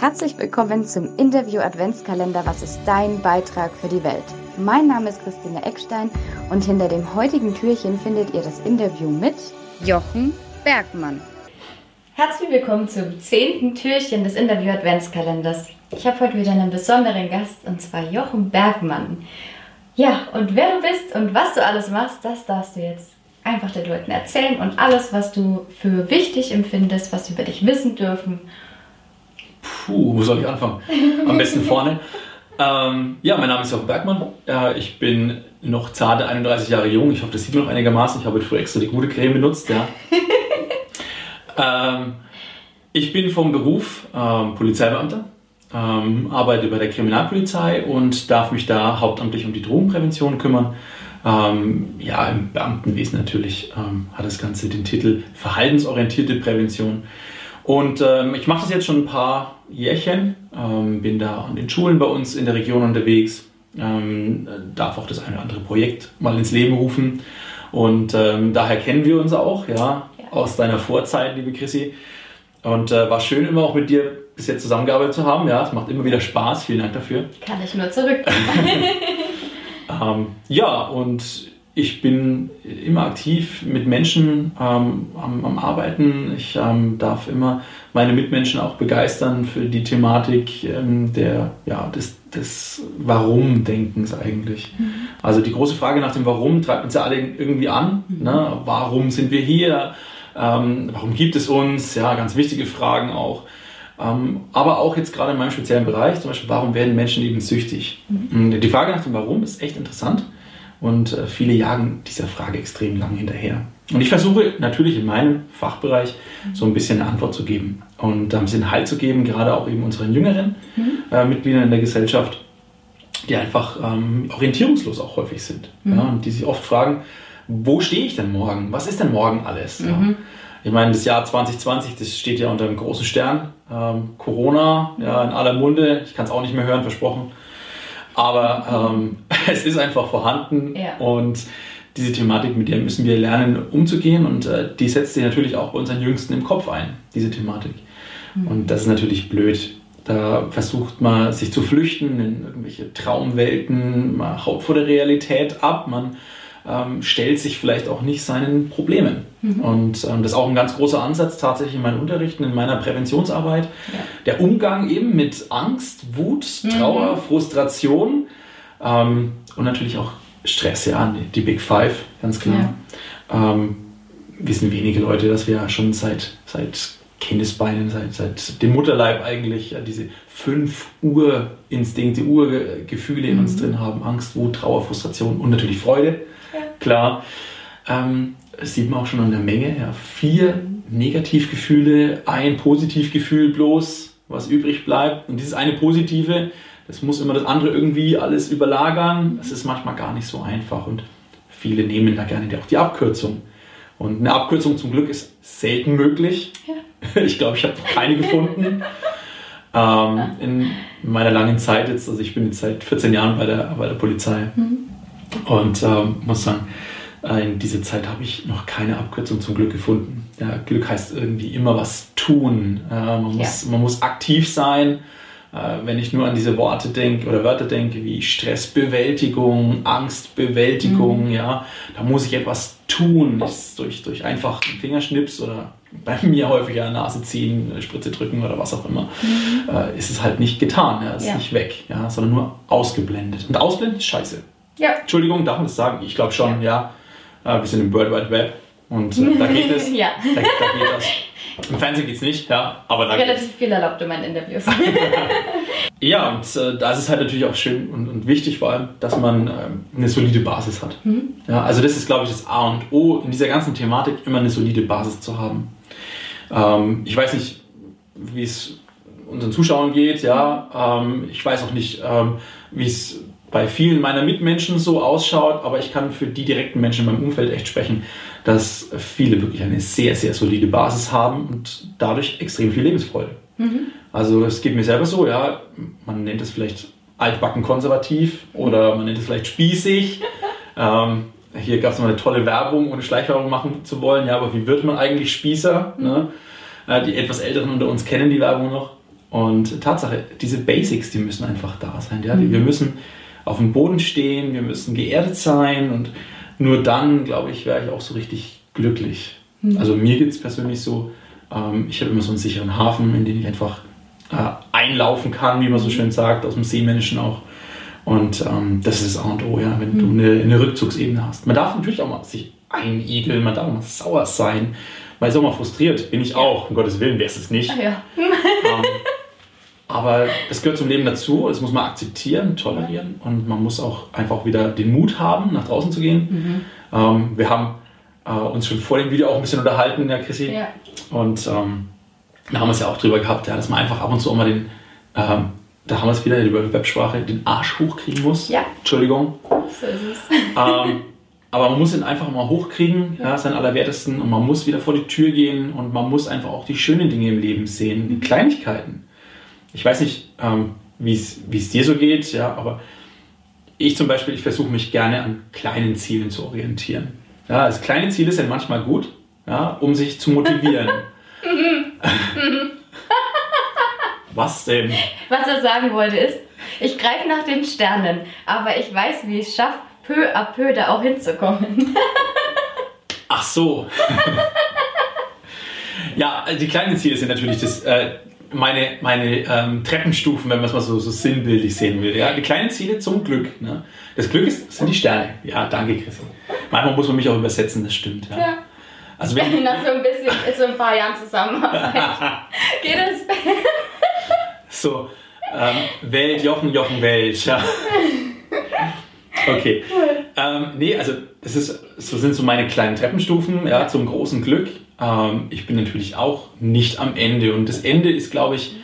Herzlich willkommen zum Interview Adventskalender Was ist dein Beitrag für die Welt? Mein Name ist Christine Eckstein und hinter dem heutigen Türchen findet ihr das Interview mit Jochen Bergmann. Herzlich willkommen zum zehnten Türchen des Interview Adventskalenders. Ich habe heute wieder einen besonderen Gast und zwar Jochen Bergmann. Ja, und wer du bist und was du alles machst, das darfst du jetzt einfach den Leuten erzählen und alles, was du für wichtig empfindest, was sie über dich wissen dürfen Puh, wo soll ich anfangen? Am besten vorne. Ähm, ja, mein Name ist Jochen Bergmann. Äh, ich bin noch zarte 31 Jahre jung. Ich hoffe, das sieht man noch einigermaßen. Ich habe früher extra die gute Creme benutzt. Ja. ähm, ich bin vom Beruf ähm, Polizeibeamter, ähm, arbeite bei der Kriminalpolizei und darf mich da hauptamtlich um die Drogenprävention kümmern. Ähm, ja, im Beamtenwesen natürlich ähm, hat das Ganze den Titel Verhaltensorientierte Prävention. Und ähm, ich mache das jetzt schon ein paar Jährchen, ähm, bin da an den Schulen bei uns in der Region unterwegs, ähm, darf auch das eine oder andere Projekt mal ins Leben rufen. Und ähm, daher kennen wir uns auch, ja, ja, aus deiner Vorzeit, liebe Chrissy. Und äh, war schön, immer auch mit dir bis jetzt zusammengearbeitet zu haben. Ja, es macht immer wieder Spaß. Vielen Dank dafür. Kann ich nur zurück. ähm, ja, und ich bin immer aktiv mit Menschen ähm, am, am, Arbeiten. Ich ähm, darf immer meine Mitmenschen auch begeistern für die Thematik ähm, der, ja, des, des Warum-Denkens eigentlich. Mhm. Also die große Frage nach dem Warum treibt uns ja alle irgendwie an. Mhm. Ne? Warum sind wir hier? Ähm, warum gibt es uns? Ja, ganz wichtige Fragen auch. Ähm, aber auch jetzt gerade in meinem speziellen Bereich, zum Beispiel, warum werden Menschen eben süchtig? Mhm. Die Frage nach dem Warum ist echt interessant. Und äh, viele jagen dieser Frage extrem lang hinterher. Und ich versuche natürlich in meinem Fachbereich so ein bisschen eine Antwort zu geben und ein bisschen Halt zu geben, gerade auch eben unseren jüngeren mhm. äh, Mitgliedern in der Gesellschaft, die einfach ähm, orientierungslos auch häufig sind. Mhm. Ja, und die sich oft fragen, wo stehe ich denn morgen? Was ist denn morgen alles? Mhm. Ja. Ich meine, das Jahr 2020, das steht ja unter einem großen Stern. Ähm, Corona, ja, in aller Munde. Ich kann es auch nicht mehr hören, versprochen. Aber ähm, es ist einfach vorhanden ja. und diese Thematik, mit der müssen wir lernen, umzugehen und äh, die setzt sich natürlich auch bei unseren Jüngsten im Kopf ein, diese Thematik. Mhm. Und das ist natürlich blöd. Da versucht man sich zu flüchten in irgendwelche Traumwelten, man haut vor der Realität ab, man ähm, stellt sich vielleicht auch nicht seinen Problemen. Mhm. Und ähm, das ist auch ein ganz großer Ansatz tatsächlich in meinen Unterrichten, in meiner Präventionsarbeit. Ja. Der Umgang eben mit Angst, Wut, mhm. Trauer, mhm. Frustration ähm, und natürlich auch Stress, ja, die Big Five, ganz klar. Ja. Ähm, wissen wenige Leute, dass wir schon seit, seit Kindesbeinen, seit, seit dem Mutterleib eigentlich ja, diese fünf Urinstinkte, Urgefühle in mhm. uns drin haben. Angst, Wut, Trauer, Frustration und natürlich Freude klar. Ähm, das sieht man auch schon an der Menge. Ja. Vier Negativgefühle, ein Positivgefühl bloß, was übrig bleibt. Und dieses eine Positive, das muss immer das andere irgendwie alles überlagern. Das ist manchmal gar nicht so einfach. Und viele nehmen da gerne auch die Abkürzung. Und eine Abkürzung zum Glück ist selten möglich. Ja. Ich glaube, ich habe keine gefunden. ähm, in meiner langen Zeit jetzt, also ich bin jetzt seit 14 Jahren bei der, bei der Polizei. Mhm. Und ähm, muss sagen, äh, in dieser Zeit habe ich noch keine Abkürzung zum Glück gefunden. Ja, Glück heißt irgendwie immer was tun. Äh, man, muss, ja. man muss aktiv sein. Äh, wenn ich nur an diese Worte denke oder Wörter denke wie Stressbewältigung, Angstbewältigung, mhm. ja, da muss ich etwas tun. Ist durch, durch einfach einen Fingerschnips oder bei mir häufiger Nase ziehen, Spritze drücken oder was auch immer, mhm. äh, ist es halt nicht getan. Ja, ist ja. nicht weg, ja, sondern nur ausgeblendet. Und ausblenden ist scheiße. Ja. Entschuldigung, darf man das sagen? Ich glaube schon, ja. ja. Äh, wir sind im World Wide Web und äh, da geht es. ja. Da, da, geht das. Im Fernsehen geht es nicht, ja, aber da Relativ geht's. viel erlaubt in meinen Interviews. ja, und äh, da ist es halt natürlich auch schön und, und wichtig vor allem, dass man ähm, eine solide Basis hat. Mhm. Ja, also das ist, glaube ich, das A und O in dieser ganzen Thematik, immer eine solide Basis zu haben. Ähm, ich weiß nicht, wie es unseren Zuschauern geht, ja. Ähm, ich weiß auch nicht, ähm, wie es bei vielen meiner Mitmenschen so ausschaut, aber ich kann für die direkten Menschen in meinem Umfeld echt sprechen, dass viele wirklich eine sehr, sehr solide Basis haben und dadurch extrem viel Lebensfreude. Mhm. Also es geht mir selber so, ja, man nennt es vielleicht altbacken konservativ oder man nennt es vielleicht spießig. ähm, hier gab es mal eine tolle Werbung, ohne Schleichwerbung machen zu wollen, ja, aber wie wird man eigentlich Spießer? Mhm. Ne? Äh, die etwas Älteren unter uns kennen die Werbung noch. Und Tatsache, diese Basics, die müssen einfach da sein. Ja? Mhm. Wir müssen auf dem Boden stehen, wir müssen geerdet sein und nur dann, glaube ich, wäre ich auch so richtig glücklich. Mhm. Also mir geht es persönlich so, ähm, ich habe immer so einen sicheren Hafen, in den ich einfach äh, einlaufen kann, wie man so schön sagt, aus dem Seemännischen auch. Und ähm, das ist das A und O, ja, wenn mhm. du eine, eine, Rückzugsebene hast. Man darf natürlich auch mal sich einigeln, man darf auch mal sauer sein. Man ist auch mal frustriert, bin ich auch, um Gottes Willen, wer ist es nicht. Ja. Aber es gehört zum Leben dazu, das muss man akzeptieren, tolerieren und man muss auch einfach wieder den Mut haben, nach draußen zu gehen. Mhm. Ähm, wir haben äh, uns schon vor dem Video auch ein bisschen unterhalten, ja, Chrissy. Ja. Und ähm, da haben wir es ja auch drüber gehabt, ja, dass man einfach ab und zu auch mal den, ähm, da haben wir es wieder über Websprache, den Arsch hochkriegen muss. Ja. Entschuldigung. So ist es. Ähm, aber man muss ihn einfach mal hochkriegen, ja, seinen Allerwertesten, und man muss wieder vor die Tür gehen und man muss einfach auch die schönen Dinge im Leben sehen, die Kleinigkeiten. Ich weiß nicht, ähm, wie es dir so geht, ja, aber ich zum Beispiel, ich versuche mich gerne an kleinen Zielen zu orientieren. Ja, also kleine Ziele sind manchmal gut, ja, um sich zu motivieren. Was denn? Was er sagen wollte ist, ich greife nach den Sternen, aber ich weiß, wie ich es schaffe, peu à peu da auch hinzukommen. Ach so. ja, die kleinen Ziele sind natürlich das, äh, meine, meine ähm, Treppenstufen, wenn man es mal so, so sinnbildlich sehen will. Ja? Die kleinen Ziele zum Glück. Ne? Das Glück ist, sind die Sterne. Ja, danke, Chris. Manchmal muss man mich auch übersetzen, das stimmt. Ja. ja. Also wenn Nach so ein bisschen, so ein paar Jahren Zusammenarbeit. Geht es? so, ähm, Welt, Jochen, Jochen, Welt. Ja. Okay. Ähm, nee, also das ist, so sind so meine kleinen Treppenstufen ja, zum großen Glück. Ähm, ich bin natürlich auch nicht am Ende. Und das Ende ist, glaube ich,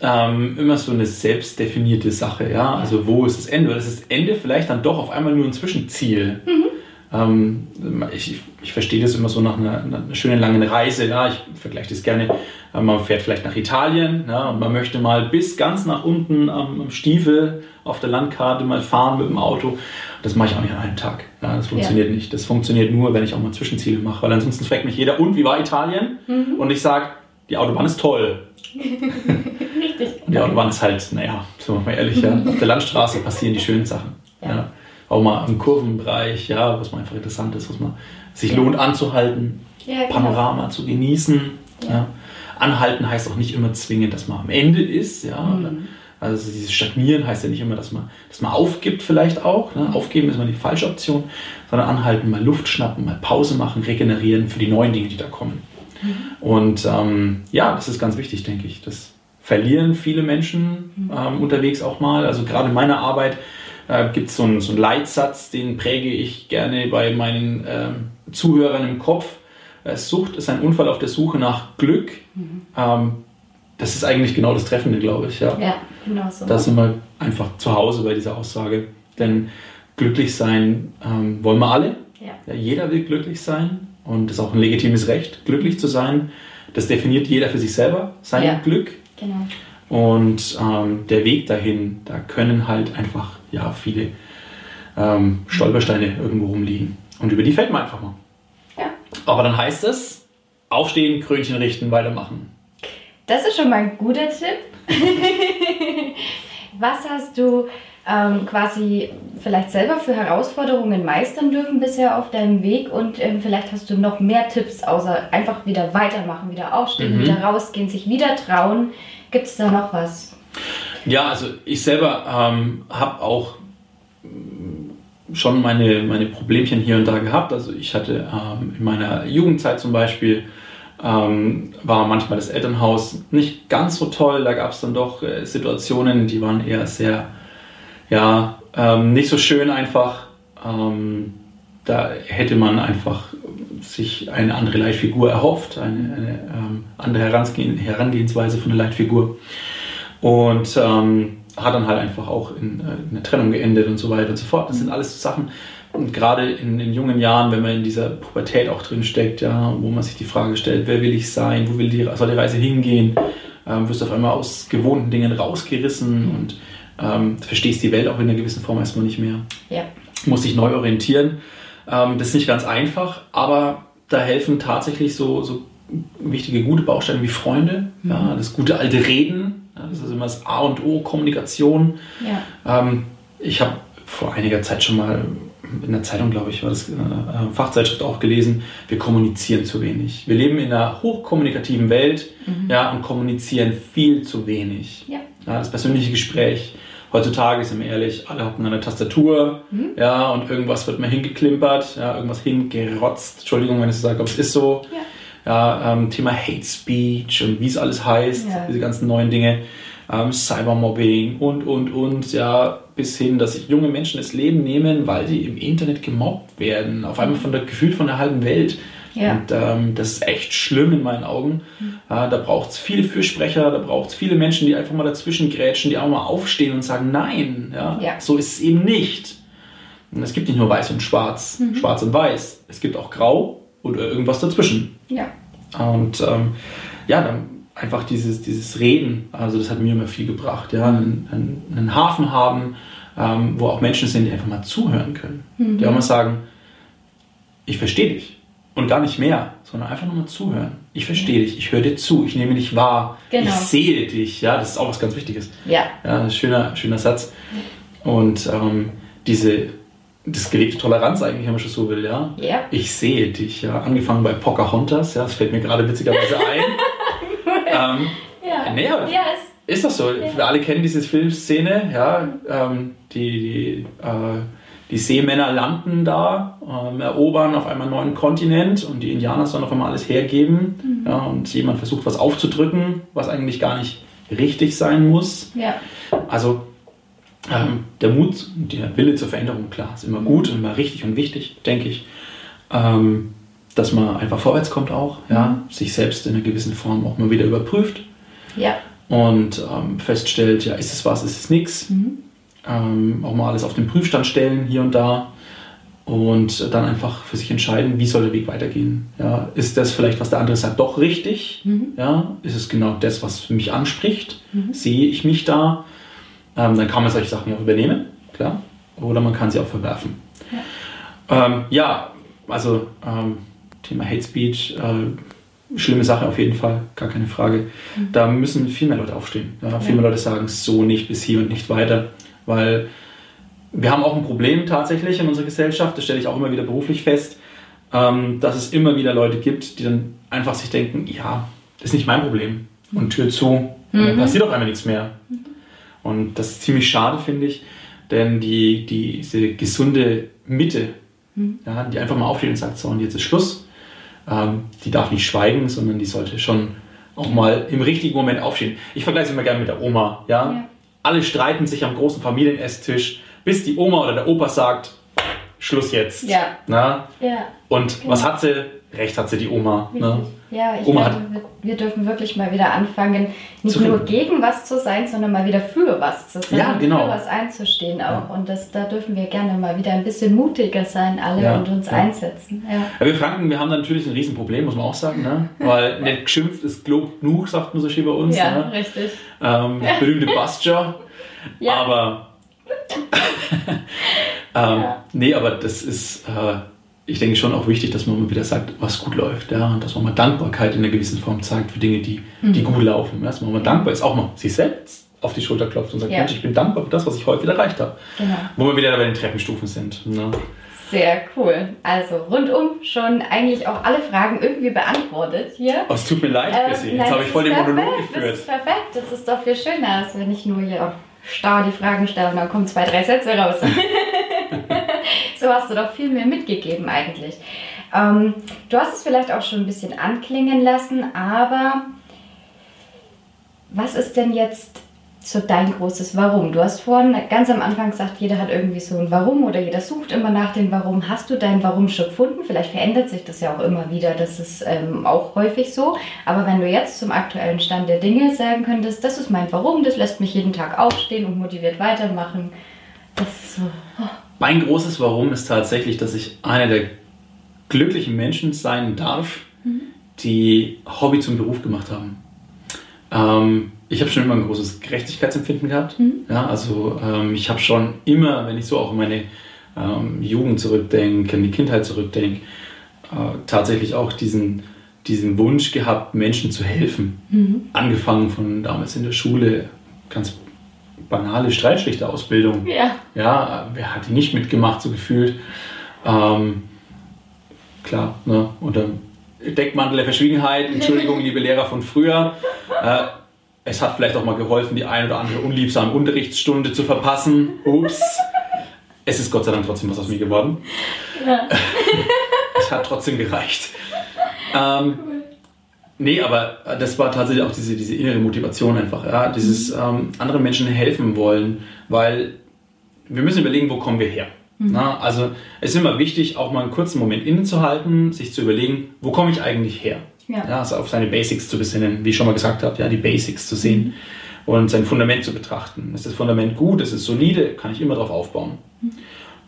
ähm, immer so eine selbstdefinierte Sache. Ja? Also wo ist das Ende? Oder ist das Ende vielleicht dann doch auf einmal nur ein Zwischenziel? Mhm. Ähm, ich, ich verstehe das immer so nach einer, einer, schönen langen Reise. Ja? Ich vergleiche das gerne. Äh, man fährt vielleicht nach Italien ja? und man möchte mal bis ganz nach unten am, am Stiefel auf der Landkarte mal fahren mit dem Auto. Das mache ich auch nicht an einem Tag. Ja, das funktioniert ja. nicht. Das funktioniert nur, wenn ich auch mal Zwischenziele mache. Weil ansonsten fragt mich jeder, und wie war Italien? Mhm. Und ich sage, die Autobahn ist toll. Richtig. Und die Autobahn ist halt, naja, sind wir mal ehrlich, ja, auf der Landstraße passieren die schönen Sachen. Ja. Auch mal im Kurvenbereich, ja, was mal einfach interessant ist, was man sich lohnt anzuhalten, genau. Panorama zu genießen. Anhalten heißt auch nicht immer zwingend, dass man am Ende ist, ja. Mhm also dieses Stagnieren heißt ja nicht immer, dass man, dass man aufgibt vielleicht auch. Ne? Aufgeben ist immer die falsche Option, sondern anhalten, mal Luft schnappen, mal Pause machen, regenerieren für die neuen Dinge, die da kommen. Mhm. Und ähm, ja, das ist ganz wichtig, denke ich. Das verlieren viele Menschen mhm. ähm, unterwegs auch mal. Also gerade in meiner Arbeit äh, gibt so es so einen Leitsatz, den präge ich gerne bei meinen ähm, Zuhörern im Kopf. Äh, Sucht ist ein Unfall auf der Suche nach Glück. Mhm. Ähm, das ist eigentlich genau das Treffende, glaube ich. Ja, ja genau so. Da sind wir einfach zu Hause bei dieser Aussage. Denn glücklich sein ähm, wollen wir alle. Ja. ja. Jeder will glücklich sein und das ist auch ein legitimes Recht, glücklich zu sein. Das definiert jeder für sich selber, sein ja. Glück. Genau. Und ähm, der Weg dahin, da können halt einfach ja, viele ähm, Stolpersteine irgendwo rumliegen. Und über die fällt man einfach mal. Ja. Aber dann heißt es, aufstehen, Krönchen richten, weitermachen. Das ist schon mal ein guter Tipp. Was hast du ähm, quasi vielleicht selber für Herausforderungen meistern dürfen bisher auf deinem Weg und ähm, vielleicht hast du noch mehr Tipps, außer einfach wieder weitermachen, wieder aufstehen, mhm. wieder rausgehen, sich wieder trauen. Gibt es da noch was? Ja, also ich selber ähm, habe auch schon meine, meine Problemchen hier und da gehabt. Also ich hatte ähm, in meiner Jugendzeit zum Beispiel ähm, war manchmal das Elternhaus nicht ganz so toll. Da gab es dann doch äh, Situationen, die waren eher sehr, ja, ähm, nicht so schön einfach. Ähm, da hätte man einfach sich eine andere Leitfigur erhofft, eine, eine ähm, andere Herangehen, Herangehensweise von der Leitfigur. Und ähm, hat dann halt einfach auch in, äh, in der Trennung geendet und so weiter und so fort. Das sind alles so Sachen, und gerade in, in, jungen Jahren, wenn man in dieser Pubertät auch drin steckt, ja, wo man sich die Frage stellt, wer will ich sein, wo will die, soll die Reise hingehen, ähm, wirst du auf einmal aus gewohnten Dingen rausgerissen und ähm, verstehst die Welt auch in einer gewissen Form erstmal nicht mehr. Ja. Muss dich neu orientieren. Ähm, das ist nicht ganz einfach, aber da helfen tatsächlich so, so wichtige, gute Bausteine wie Freunde, mhm. ja, das gute alte Reden, ja, das ist immer das A und O, Kommunikation. Ja. Ähm, ich habe vor einiger Zeit schon mal in der Zeitung, glaube ich, war das äh, äh, Fachzeitschrift auch gelesen, wir kommunizieren zu wenig. Wir leben in einer hochkommunikativen Welt mhm. ja, und kommunizieren viel zu wenig. Ja. ja. das persönliche Gespräch. Heutzutage, sind wir ehrlich, alle hocken an der Tastatur mhm. ja, und irgendwas wird mal hingeklimpert, ja, irgendwas hingerotzt. Entschuldigung, wenn ich so sage, aber es ist so. Ja. Ja, ähm, Thema Hate Speech und wie es alles heißt, ja. diese ganzen neuen Dinge, ähm, Cybermobbing und, und, und, ja, bis hin, dass sich junge Menschen das Leben nehmen, weil sie im Internet gemobbt werden, auf einmal von der gefühlt von der halben Welt. Ja. Und ähm, das ist echt schlimm in meinen Augen. Mhm. Äh, da braucht es viele Fürsprecher, da braucht es viele Menschen, die einfach mal dazwischen grätschen, die auch mal aufstehen und sagen, nein, ja, ja. so ist es eben nicht. Und es gibt nicht nur weiß und schwarz, mhm. schwarz und weiß. Es gibt auch grau oder irgendwas dazwischen. Ja. Und ähm, ja, dann einfach dieses, dieses Reden, also das hat mir immer viel gebracht, ja, einen, einen, einen Hafen haben, ähm, wo auch Menschen sind, die einfach mal zuhören können, mhm. die auch mal sagen, ich verstehe dich und gar nicht mehr, sondern einfach nur mal zuhören. Ich verstehe dich, ich höre dir zu, ich nehme dich wahr, genau. ich sehe dich, ja, das ist auch was ganz Wichtiges. Ja. ja schöner, schöner Satz. Und ähm, diese, das gelebte Toleranz eigentlich, wenn man schon so will, ja. ja. Ich sehe dich, ja. Angefangen bei Pocahontas, ja, das fällt mir gerade witzigerweise ein. Ähm, ja. Nee, ja, ist das so? Ja. Wir alle kennen diese Filmszene, ja. Ähm, die, die, äh, die Seemänner landen da, ähm, erobern auf einmal einen neuen Kontinent und die Indianer sollen auf einmal alles hergeben. Mhm. Ja, und jemand versucht was aufzudrücken, was eigentlich gar nicht richtig sein muss. Ja. Also ähm, der Mut, der Wille zur Veränderung, klar, ist immer gut und immer richtig und wichtig, denke ich. Ähm, dass man einfach vorwärts kommt auch, ja, sich selbst in einer gewissen Form auch mal wieder überprüft. Ja. Und ähm, feststellt, ja, ist es was, ist es nichts. Mhm. Ähm, auch mal alles auf den Prüfstand stellen, hier und da. Und dann einfach für sich entscheiden, wie soll der Weg weitergehen. Ja, ist das vielleicht, was der andere sagt, doch richtig? Mhm. Ja, ist es genau das, was mich anspricht? Mhm. Sehe ich mich da? Ähm, dann kann man solche Sachen auch übernehmen, klar. Oder man kann sie auch verwerfen. Ja, ähm, ja also ähm, Thema Hate Speech, äh, schlimme Sache auf jeden Fall, gar keine Frage. Mhm. Da müssen viel mehr Leute aufstehen. Ja, viel mehr Leute sagen, so nicht bis hier und nicht weiter, weil wir haben auch ein Problem tatsächlich in unserer Gesellschaft, das stelle ich auch immer wieder beruflich fest, ähm, dass es immer wieder Leute gibt, die dann einfach sich denken, ja, das ist nicht mein Problem und Tür zu, mhm. dann passiert auf einmal nichts mehr. Mhm. Und das ist ziemlich schade, finde ich, denn die, die, diese gesunde Mitte, mhm. ja, die einfach mal aufsteht und sagt, so und jetzt ist Schluss, ähm, die darf nicht schweigen, sondern die sollte schon auch mal im richtigen Moment aufstehen. Ich vergleiche es immer gerne mit der Oma. Ja? ja? Alle streiten sich am großen Familienesstisch, bis die Oma oder der Opa sagt, Schluss jetzt. Ja. Na? ja. Und genau. was hat sie? Recht hat sie die Oma. Ne? Ja, ich Oma glaube, wir, wir, dürfen wirklich mal wieder anfangen, nicht nur gegen was zu sein, sondern mal wieder für was zu sein. Ja, genau. Für was einzustehen auch. Ja. Und das, da dürfen wir gerne mal wieder ein bisschen mutiger sein, alle, ja, und uns einsetzen. Ja. wir Franken, wir haben natürlich ein Riesenproblem, muss man auch sagen. Ne? Weil nicht geschimpft ist genug, sagt man so schön bei uns. Ja, ne? richtig. Ähm, berühmte Bastia. ja. Aber. ähm, Nee, aber das ist. Äh, ich denke schon auch wichtig, dass man mal wieder sagt, was gut läuft, ja, und dass man mal Dankbarkeit in einer gewissen Form zeigt für Dinge, die, die mhm. gut laufen. Ja, dass man mal dankbar ist, auch mal sich selbst auf die Schulter klopft und sagt, ja. Mensch, ich bin dankbar für das, was ich heute wieder erreicht habe. Genau. Wo wir wieder bei den Treppenstufen sind. Ne? Sehr cool. Also rundum schon eigentlich auch alle Fragen irgendwie beantwortet hier. Oh, es tut mir leid, Chrissy. Ähm, Jetzt habe ich voll den Monolog geführt. Das ist perfekt. Das ist doch viel schöner, als wenn ich nur hier starr die Fragen stelle und dann kommen zwei, drei Sätze raus. so hast du doch viel mehr mitgegeben eigentlich. Ähm, du hast es vielleicht auch schon ein bisschen anklingen lassen, aber was ist denn jetzt so dein großes Warum? Du hast vorhin ganz am Anfang gesagt, jeder hat irgendwie so ein Warum oder jeder sucht immer nach dem Warum. Hast du dein Warum schon gefunden? Vielleicht verändert sich das ja auch immer wieder, das ist ähm, auch häufig so. Aber wenn du jetzt zum aktuellen Stand der Dinge sagen könntest, das ist mein Warum, das lässt mich jeden Tag aufstehen und motiviert weitermachen, das ist so. Oh. Mein großes Warum ist tatsächlich, dass ich einer der glücklichen Menschen sein darf, mhm. die Hobby zum Beruf gemacht haben. Ähm, ich habe schon immer ein großes Gerechtigkeitsempfinden gehabt. Mhm. Ja, also ähm, ich habe schon immer, wenn ich so auch in meine ähm, Jugend zurückdenke, in die Kindheit zurückdenke, äh, tatsächlich auch diesen diesen Wunsch gehabt, Menschen zu helfen. Mhm. Angefangen von damals in der Schule, ganz banale Streitschlichterausbildung. Ja. Ja, wer hat die nicht mitgemacht, so gefühlt. Ähm, klar, ne? unter Deckmantel der Verschwiegenheit, Entschuldigung, liebe Lehrer von früher. Äh, es hat vielleicht auch mal geholfen, die ein oder andere unliebsame Unterrichtsstunde zu verpassen. Ups. Es ist Gott sei Dank trotzdem was aus mir geworden. Ja. es hat trotzdem gereicht. Ähm, nee, aber das war tatsächlich auch diese, diese innere Motivation einfach. Ja? Dieses mhm. ähm, anderen Menschen helfen wollen, weil wir müssen überlegen, wo kommen wir her. Mhm. Na, also es ist immer wichtig, auch mal einen kurzen Moment innezuhalten, sich zu überlegen, wo komme ich eigentlich her? Ja. ja. also auf seine Basics zu besinnen, wie ich schon mal gesagt habe, ja, die Basics zu sehen mhm. und sein Fundament zu betrachten. Ist das Fundament gut, ist es solide, kann ich immer darauf aufbauen. Mhm.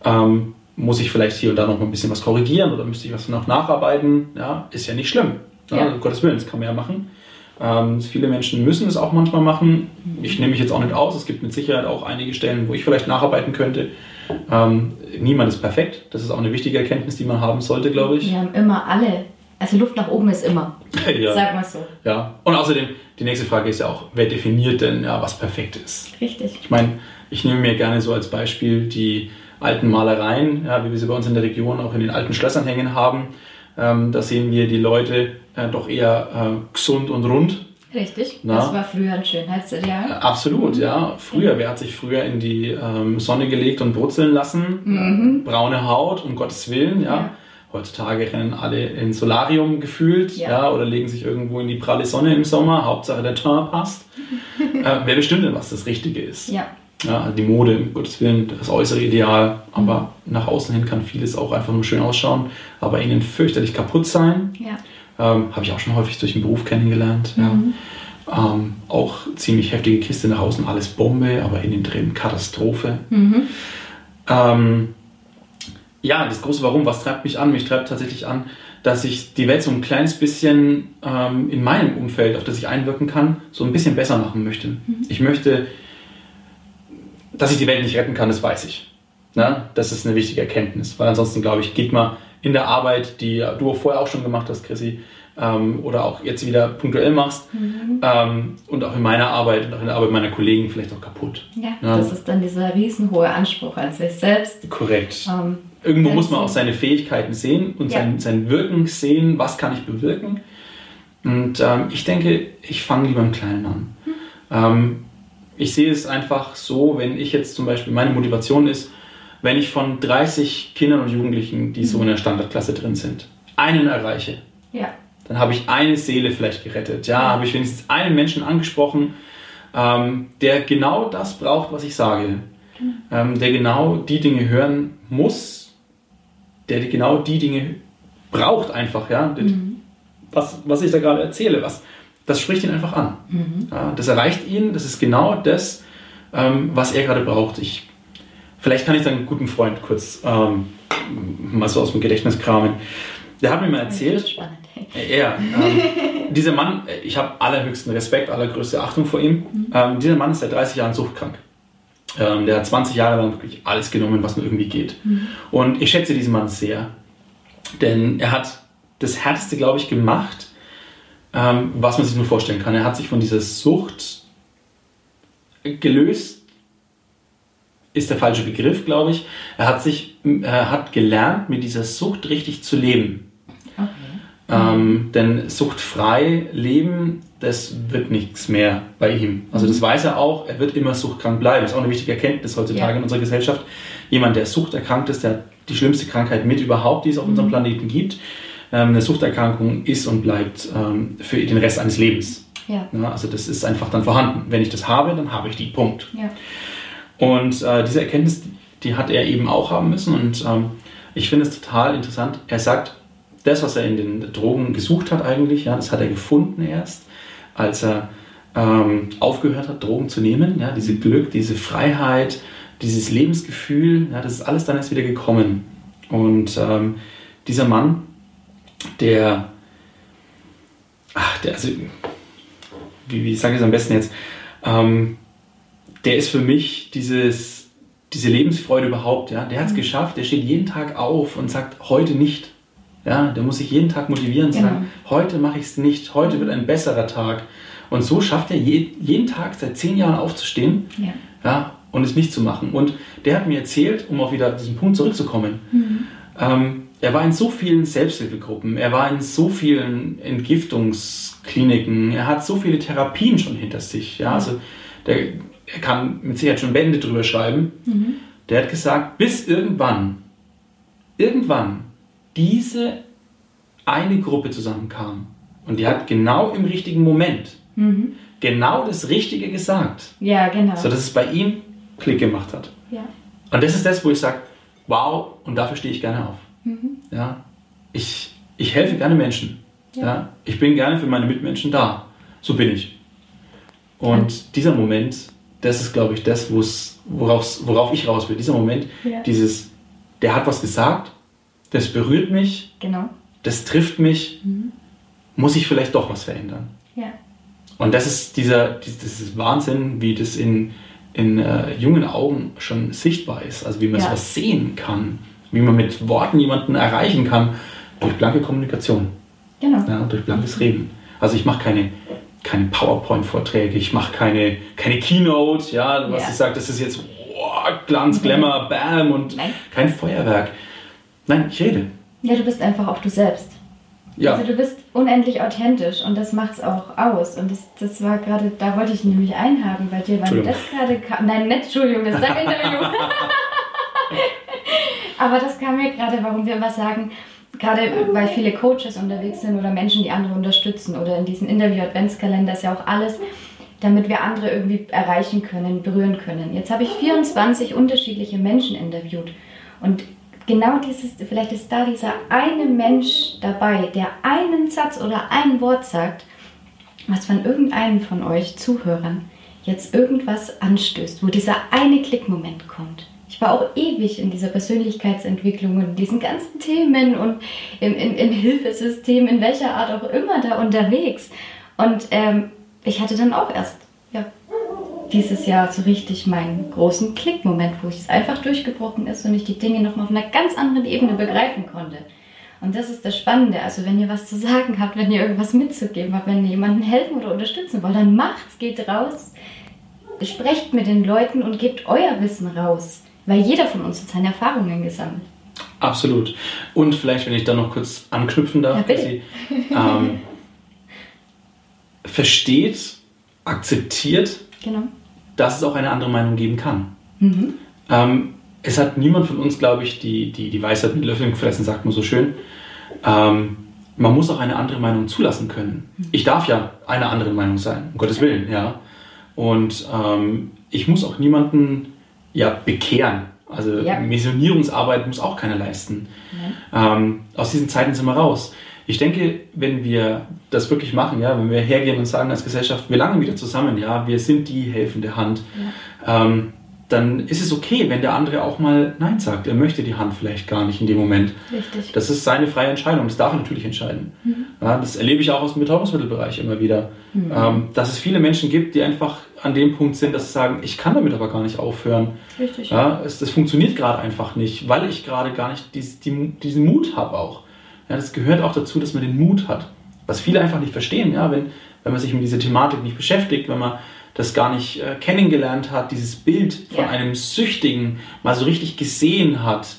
Ähm, muss ich vielleicht hier und da noch mal ein bisschen was korrigieren oder müsste ich was noch nacharbeiten? Ja, ist ja nicht schlimm. Ja. Um Gottes Willen, das kann man ja machen. Ähm, viele Menschen müssen es auch manchmal machen. Ich nehme mich jetzt auch nicht aus. Es gibt mit Sicherheit auch einige Stellen, wo ich vielleicht nacharbeiten könnte. Ähm, niemand ist perfekt. Das ist auch eine wichtige Erkenntnis, die man haben sollte, glaube ich. Wir haben immer alle. Also Luft nach oben ist immer. ja. Sag mal so. Ja. Und außerdem, die nächste Frage ist ja auch, wer definiert denn, ja, was perfekt ist? Richtig. Ich meine, ich nehme mir gerne so als Beispiel die alten Malereien, ja, wie wir sie bei uns in der Region auch in den alten Schlössern hängen haben. Ähm, da sehen wir die Leute äh, doch eher äh, gesund und rund. Richtig, Na? das war früher ein Schönheitsideal. Äh, absolut, ja. Früher, wer hat sich früher in die ähm, Sonne gelegt und brutzeln lassen? Mhm. Braune Haut, um Gottes Willen, ja. ja. Heutzutage rennen alle ins Solarium gefühlt, ja. ja. oder legen sich irgendwo in die pralle Sonne im Sommer. Hauptsache der Teint passt. äh, wer bestimmt denn, was das Richtige ist? Ja. Ja, also die Mode, um Gottes Willen, das äußere Ideal, aber mhm. nach außen hin kann vieles auch einfach nur schön ausschauen, aber innen fürchterlich kaputt sein. Ja. Ähm, Habe ich auch schon häufig durch den Beruf kennengelernt. Mhm. Ja. Ähm, auch ziemlich heftige Kiste nach außen, alles Bombe, aber innen drin Katastrophe. Mhm. Ähm, ja, das große Warum, was treibt mich an? Mich treibt tatsächlich an, dass ich die Welt so ein kleines bisschen ähm, in meinem Umfeld, auf das ich einwirken kann, so ein bisschen besser machen möchte. Mhm. Ich möchte dass ich die Welt nicht retten kann, das weiß ich. Na, das ist eine wichtige Erkenntnis, weil ansonsten, glaube ich, geht man in der Arbeit, die du vorher auch schon gemacht hast, Chrissy, ähm, oder auch jetzt wieder punktuell machst mhm. ähm, und auch in meiner Arbeit und auch in der Arbeit meiner Kollegen vielleicht auch kaputt. Ja, ja. das ist dann dieser riesenhohe Anspruch an sich selbst. Korrekt. Ähm, Irgendwo muss man auch seine Fähigkeiten sehen und ja. sein, sein Wirken sehen, was kann ich bewirken. Und ähm, ich denke, ich fange lieber im Kleinen an. Mhm ich sehe es einfach so, wenn ich jetzt zum Beispiel, meine Motivation ist, wenn ich von 30 Kindern und Jugendlichen, die so in der Standardklasse drin sind, einen erreiche, ja. dann habe ich eine Seele vielleicht gerettet. Ja, habe ich wenigstens einen Menschen angesprochen, ähm, der genau das braucht, was ich sage. Mhm. Ähm, der genau die Dinge hören muss, der genau die Dinge braucht einfach, ja. Mhm. Was, was ich da gerade erzähle, was, das spricht ihn einfach an. Mhm. Ja, das erreicht ihn, das ist genau das, ähm, was er gerade braucht. Ich, vielleicht kann ich dann einen guten Freund kurz ähm, mal so aus dem Gedächtnis kramen. Der hat mir mal erzählt, er, ähm, dieser Mann, ich habe allerhöchsten Respekt, allergrößte Achtung vor ihm. Mhm. Ähm, dieser Mann ist seit 30 Jahren suchtkrank. Ähm, der hat 20 Jahre lang wirklich alles genommen, was nur irgendwie geht. Mhm. Und ich schätze diesen Mann sehr, denn er hat das Härteste, glaube ich, gemacht, ähm, was man sich nur vorstellen kann. Er hat sich von dieser Sucht gelöst, ist der falsche Begriff, glaube ich. Er hat sich, er hat gelernt, mit dieser Sucht richtig zu leben. Okay. Ähm, denn suchtfrei leben, das wird nichts mehr bei ihm. Also das mhm. weiß er auch, er wird immer suchtkrank bleiben. Das ist auch eine wichtige Erkenntnis heutzutage ja. in unserer Gesellschaft. Jemand, der suchterkrankt ist, der die schlimmste Krankheit mit überhaupt, die es auf mhm. unserem Planeten gibt. Ähm, eine Suchterkrankung ist und bleibt ähm, für den Rest eines Lebens. Ja. also das ist einfach dann vorhanden. Wenn ich das habe, dann habe ich die. Punkt. Ja. Und äh, diese Erkenntnis, die hat er eben auch haben müssen. Und ähm, ich finde es total interessant. Er sagt, das, was er in den Drogen gesucht hat eigentlich, ja, das hat er gefunden erst, als er ähm, aufgehört hat, Drogen zu nehmen. Ja, diese Glück, diese Freiheit, dieses Lebensgefühl, ja, das ist alles dann erst wieder gekommen. Und ähm, dieser Mann der, ach, der, also, wie, wie sage ich es am besten jetzt, ähm, der ist für mich dieses, diese Lebensfreude überhaupt, ja, der hat es mhm. geschafft, der steht jeden Tag auf und sagt, heute nicht. Ja, der muss sich jeden Tag motivieren und Genau. sagen, heute mache ich es nicht, heute wird ein besserer Tag. Und so schafft er je, jeden Tag seit zehn Jahren aufzustehen Ja. ja, und es nicht zu machen. Und der hat mir erzählt, um auch wieder auf diesen Punkt zurückzukommen, ähm, er war in so vielen Selbsthilfegruppen, er war in so vielen Entgiftungskliniken, er hat so viele Therapien schon hinter sich. Ja, also der, er kann mit Sicherheit schon Bände drüber schreiben. Der hat gesagt, bis irgendwann, irgendwann diese eine Gruppe zusammenkam und die hat genau im richtigen Moment genau das Richtige gesagt, Ja, genau. sodass es bei ihm Klick gemacht hat. ja. Und das ist das, wo ich sage, wow, und dafür stehe ich gerne auf. Ja, ich, ich helfe gerne Menschen. Ja. ich bin gerne für meine Mitmenschen da. So bin ich. Und dieser Moment, das ist, glaube ich, das, worauf, worauf ich raus will. Dieser Moment, Ja. dieses, der hat was gesagt, das berührt mich, Genau. das trifft mich, muss ich vielleicht doch was verändern. Ja. Und das ist dieser, dies- das ist Wahnsinn, wie das in, in äh, jungen Augen schon sichtbar ist. Also wie man Ja. sowas sehen kann, wie man mit Worten jemanden erreichen kann durch blanke Kommunikation, Genau. ja, durch blankes Reden. Also ich mache keine, keine PowerPoint-Vorträge, ich mache keine, keine Keynote, ja, was Ja. ich sage, das ist jetzt boah, Glanz, Glamour, Bam und Nein. kein Feuerwerk. Nein, ich rede. Ja, du bist einfach auch du selbst. Ja, Also du bist unendlich authentisch und das macht's auch aus. Und das, das war gerade, da wollte ich nämlich einhaken bei dir, weil das gerade kam. Nein, nicht, Entschuldigung, das ist dein Interview. Aber das kam mir gerade, warum wir immer sagen, gerade weil viele Coaches unterwegs sind oder Menschen, die andere unterstützen oder in diesem Interview-Adventskalender ist ja auch alles, damit wir andere irgendwie erreichen können, berühren können. Jetzt habe ich 24 unterschiedliche Menschen interviewt und genau dieses, vielleicht ist da dieser eine Mensch dabei, der einen Satz oder ein Wort sagt, was von irgendeinem von euch Zuhörern jetzt irgendwas anstößt, wo dieser eine Klickmoment kommt. Ich war auch ewig in dieser Persönlichkeitsentwicklung und diesen ganzen Themen und im, im, im Hilfesystem, in welcher Art auch immer da unterwegs. Und ähm, ich hatte dann auch erst ja, dieses Jahr so richtig meinen großen Klickmoment, wo es einfach durchgebrochen ist und ich die Dinge nochmal auf einer ganz anderen Ebene begreifen konnte. Und das ist das Spannende. Also wenn ihr was zu sagen habt, wenn ihr irgendwas mitzugeben habt, wenn ihr jemanden helfen oder unterstützen wollt, dann macht's, geht raus, sprecht mit den Leuten und gebt euer Wissen raus. Weil jeder von uns hat seine Erfahrungen gesammelt. Absolut. Und vielleicht, wenn ich da noch kurz anknüpfen darf, Ja. Chrissy, ähm, versteht, akzeptiert, Genau. dass es auch eine andere Meinung geben kann. Mhm. Ähm, es hat niemand von uns, glaube ich, die, die, die Weisheit mit Löffeln gefressen, sagt man so schön. Ähm, man muss auch eine andere Meinung zulassen können. Ich darf ja einer anderen Meinung sein, um Gottes Willen, ja. Und ähm, ich muss auch niemanden ja, bekehren. Also Ja. Missionierungsarbeit muss auch keiner leisten. Ähm, aus diesen Zeiten sind wir raus. Ich denke, wenn wir das wirklich machen, ja, wenn wir hergehen und sagen als Gesellschaft, wir langen wieder zusammen, ja, wir sind die helfende Hand, ähm, dann ist es okay, wenn der andere auch mal Nein sagt. Er möchte die Hand vielleicht gar nicht in dem Moment. Richtig. Das ist seine freie Entscheidung, das darf er natürlich entscheiden. Ja, das erlebe ich auch aus dem Betäubungsmittelbereich immer wieder. Ähm, dass es viele Menschen gibt, die einfach an dem Punkt sind, dass sie sagen, ich kann damit aber gar nicht aufhören. Richtig. Ja, es, das funktioniert gerade einfach nicht, weil ich gerade gar nicht dies, die, diesen Mut habe auch. Ja, das gehört auch dazu, dass man den Mut hat. Was viele einfach nicht verstehen, ja, wenn, wenn man sich mit dieser Thematik nicht beschäftigt, wenn man das gar nicht äh, kennengelernt hat, dieses Bild von Ja. einem Süchtigen mal so richtig gesehen hat,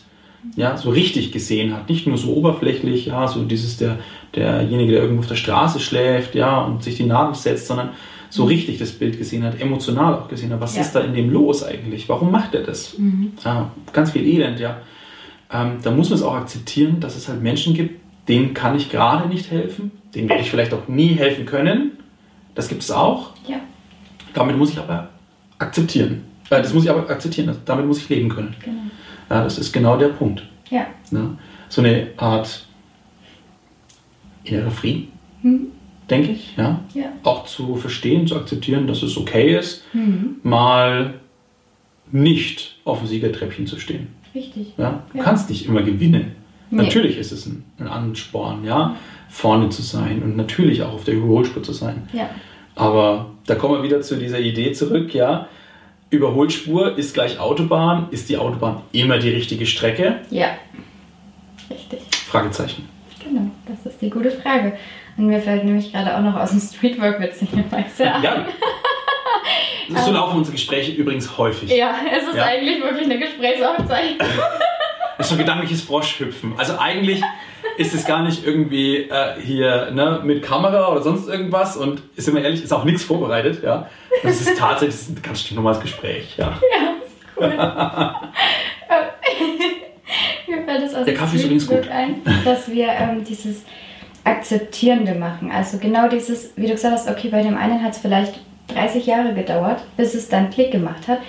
ja, so richtig gesehen hat, nicht nur so oberflächlich, ja, so dieses der, derjenige, der irgendwo auf der Straße schläft, ja, und sich die Nadel setzt, sondern so richtig das Bild gesehen hat, emotional auch gesehen hat, was Ja. ist da in dem los eigentlich, warum macht er das? Ja, ganz viel Elend, ja. Ähm, da muss man es auch akzeptieren, dass es halt Menschen gibt, denen kann ich gerade nicht helfen, denen werde ich vielleicht auch nie helfen können, das gibt es auch, Ja. Damit muss ich aber akzeptieren. Äh, das muss ich aber akzeptieren, damit muss ich leben können. Genau. Ja, das ist genau der Punkt. Ja. Ne? So eine Art innerer Frieden, Mhm. denke ich. Ja? Ja. Auch zu verstehen, zu akzeptieren, dass es okay ist, Mhm. mal nicht auf dem Siegertreppchen zu stehen. Richtig. Ja? Du Ja. kannst nicht immer gewinnen. Nee. Natürlich ist es ein, ein Ansporn, ja, vorne zu sein und natürlich auch auf der Überholspur zu sein. Ja. Aber da kommen wir wieder zu dieser Idee zurück, ja. Überholspur ist gleich Autobahn. Ist die Autobahn immer die richtige Strecke? Ja. Richtig. Fragezeichen. Genau, das ist die gute Frage. Und mir fällt nämlich gerade auch noch aus dem Streetwork witzigerweise ein. Ja. So laufen unsere Gespräche übrigens häufig. Ja, es ist Ja. eigentlich wirklich eine Gesprächsaufzeichnung. Das ist so gedankliches Froschhüpfen. Also eigentlich ist es gar nicht irgendwie äh, hier ne, mit Kamera oder sonst irgendwas und sind wir ehrlich, ist auch nichts vorbereitet. Ja. Das ist tatsächlich das ist ein ganz stinknormales Gespräch. Ja. Ja, ist cool. Mir fällt es aus Der Kaffee ist übrigens gut. ein, dass wir ähm, dieses Akzeptierende machen. Also genau dieses, wie du gesagt hast, okay, bei dem einen hat es vielleicht 30 Jahre gedauert, bis es dann Klick gemacht hat.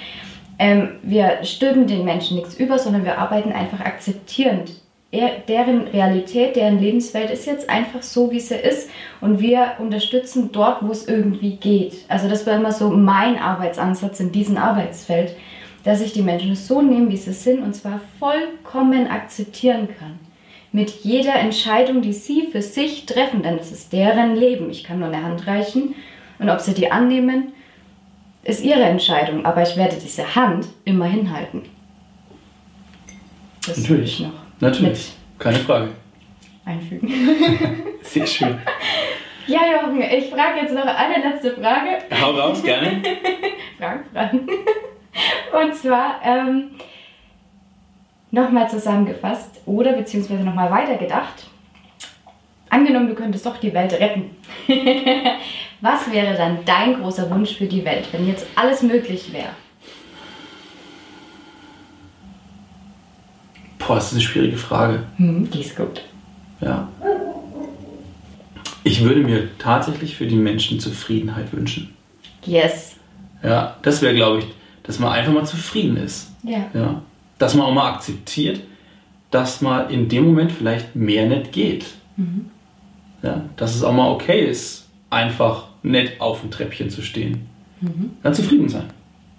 Ähm, wir stülpen den Menschen nichts über, sondern wir arbeiten einfach akzeptierend. Er, deren Realität, deren Lebenswelt ist jetzt einfach so, wie sie ist und wir unterstützen dort, wo es irgendwie geht. Also das war immer so mein Arbeitsansatz in diesem Arbeitsfeld, dass ich die Menschen so nehme, wie sie sind und zwar vollkommen akzeptieren kann. Mit jeder Entscheidung, die sie für sich treffen, denn es ist deren Leben. Ich kann nur eine Hand reichen und ob sie die annehmen, ist ihre Entscheidung, aber ich werde diese Hand immer hinhalten. Das Natürlich. ich noch Natürlich. Keine Frage. einfügen. Sehr schön. Ja, Jochen, ich frage jetzt noch eine letzte Frage. Hau raus, gerne. Fragen, Fragen. Und zwar ähm, nochmal zusammengefasst oder beziehungsweise nochmal weitergedacht. Angenommen, du könntest doch die Welt retten. Was wäre dann dein großer Wunsch für die Welt, wenn jetzt alles möglich wäre? Boah, das ist eine schwierige Frage. Hm, die ist gut. Ja. Ich würde mir tatsächlich für die Menschen Zufriedenheit wünschen. Yes. Ja, das wäre, glaube ich, dass man einfach mal zufrieden ist. Ja. Ja. Dass man auch mal akzeptiert, dass mal in dem Moment vielleicht mehr nicht geht. Ja, dass es auch mal okay ist, einfach nett auf dem Treppchen zu stehen. Dann zufrieden sein.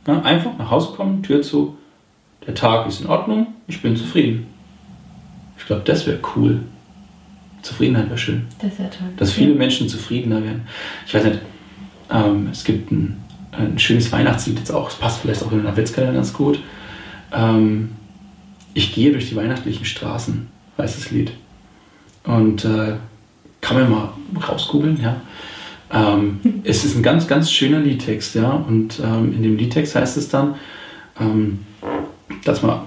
Ja, einfach nach Hause kommen, Tür zu, der Tag ist in Ordnung, ich bin zufrieden. Ich glaube, das wäre cool. Zufriedenheit wäre schön. Das wäre toll. Dass viele Menschen zufriedener werden. Ich weiß nicht, ähm, es gibt ein, ein schönes Weihnachtslied jetzt auch, es passt vielleicht auch in den Adventskalender ganz gut. Ähm, ich gehe durch die weihnachtlichen Straßen, heißt das Lied. Und äh, kann man mal rausgoogeln, ja. Ähm, es ist ein ganz, ganz schöner Liedtext, ja. Und ähm, in dem Liedtext heißt es dann, ähm, dass man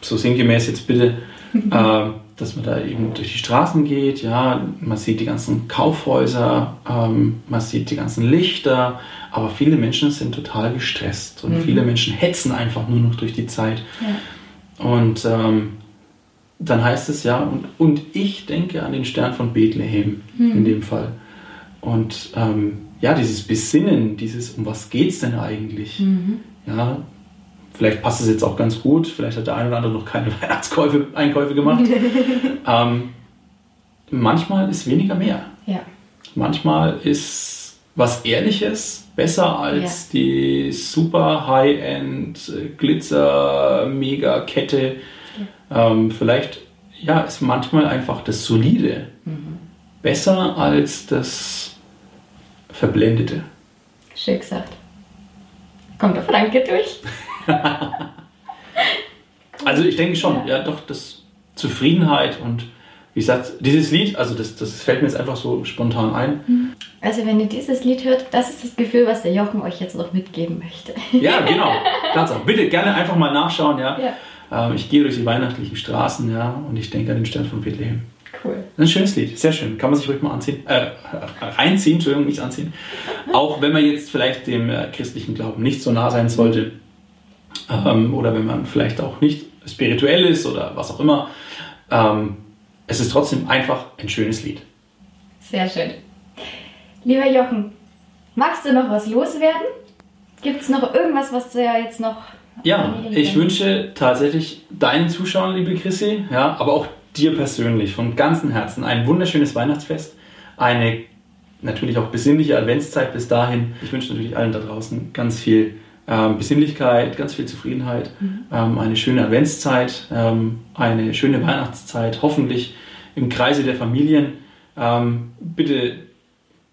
so sinngemäß jetzt bitte, ähm, dass man da eben durch die Straßen geht, ja, man sieht die ganzen Kaufhäuser, ähm, man sieht die ganzen Lichter, aber viele Menschen sind total gestresst und viele Menschen hetzen einfach nur noch durch die Zeit. Ja. Und ähm, dann heißt es ja, und, und ich denke an den Stern von Bethlehem in dem Fall. Und ähm, ja, dieses Besinnen, dieses, um was geht es denn eigentlich? Ja, vielleicht passt es jetzt auch ganz gut, vielleicht hat der eine oder andere noch keine Weihnachtskäufe, Einkäufe gemacht. ähm, manchmal ist weniger mehr. Ja. Manchmal ist was Ehrliches besser als die super High-End äh, Glitzer Mega Kette. Ähm, vielleicht ja ist manchmal einfach das Solide besser als das Verblendete. Schön gesagt. Kommt der Franke durch? Also ich denke schon, ja doch, das Zufriedenheit und wie gesagt, dieses Lied, also das, das fällt mir jetzt einfach so spontan ein. Also wenn ihr dieses Lied hört, das ist das Gefühl, was der Jochen euch jetzt noch mitgeben möchte. Ja, genau. Tatsache. Bitte gerne einfach mal nachschauen, ja. Ja. Ähm, ich gehe durch die weihnachtlichen Straßen, ja, und ich denke an den Stern von Bethlehem. Cool. Ein schönes Lied, sehr schön. Kann man sich ruhig mal anziehen, äh, reinziehen, Entschuldigung, nicht anziehen. Auch wenn man jetzt vielleicht dem äh, christlichen Glauben nicht so nah sein sollte, ähm, oder wenn man vielleicht auch nicht spirituell ist oder was auch immer. Ähm, es ist trotzdem einfach ein schönes Lied. Sehr schön. Lieber Jochen, magst du noch was loswerden? Gibt es noch irgendwas, was du ja jetzt noch. Ja, ich wünsche tatsächlich deinen Zuschauern, liebe Chrissy, ja, aber auch dir persönlich von ganzem Herzen ein wunderschönes Weihnachtsfest, eine natürlich auch besinnliche Adventszeit bis dahin. Ich wünsche natürlich allen da draußen ganz viel ähm, Besinnlichkeit, ganz viel Zufriedenheit, ähm, eine schöne Adventszeit, ähm, eine schöne Weihnachtszeit, hoffentlich im Kreise der Familien. Ähm, bitte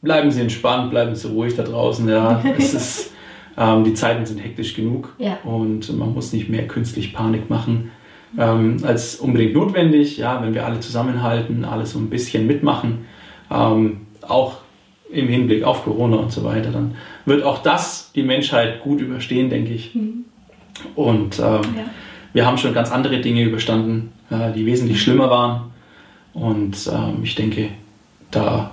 bleiben Sie entspannt, bleiben Sie ruhig da draußen. Ja. Es ist, ähm, die Zeiten sind hektisch genug Ja. und man muss nicht mehr künstlich Panik machen. ähm, als unbedingt notwendig. Ja, wenn wir alle zusammenhalten, alle so ein bisschen mitmachen, auch im Hinblick auf Corona und so weiter, dann wird auch das die Menschheit gut überstehen, denke ich. Mhm. Und ähm, ja. wir haben schon ganz andere Dinge überstanden, äh, die wesentlich schlimmer waren. Und ähm, ich denke, da,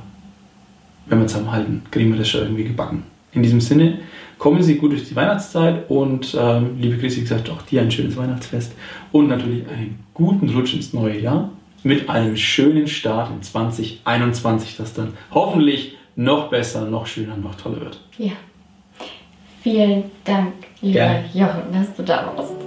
wenn wir zusammenhalten, kriegen wir das schon irgendwie gebacken. In diesem Sinne, kommen Sie gut durch die Weihnachtszeit und ähm, liebe Christi, gesagt, auch dir ein schönes Weihnachtsfest und natürlich einen guten Rutsch ins neue Jahr mit einem schönen Start in 2021, das dann hoffentlich noch besser, noch schöner, noch toller wird. Ja. Vielen Dank, lieber Jochen, dass du da warst.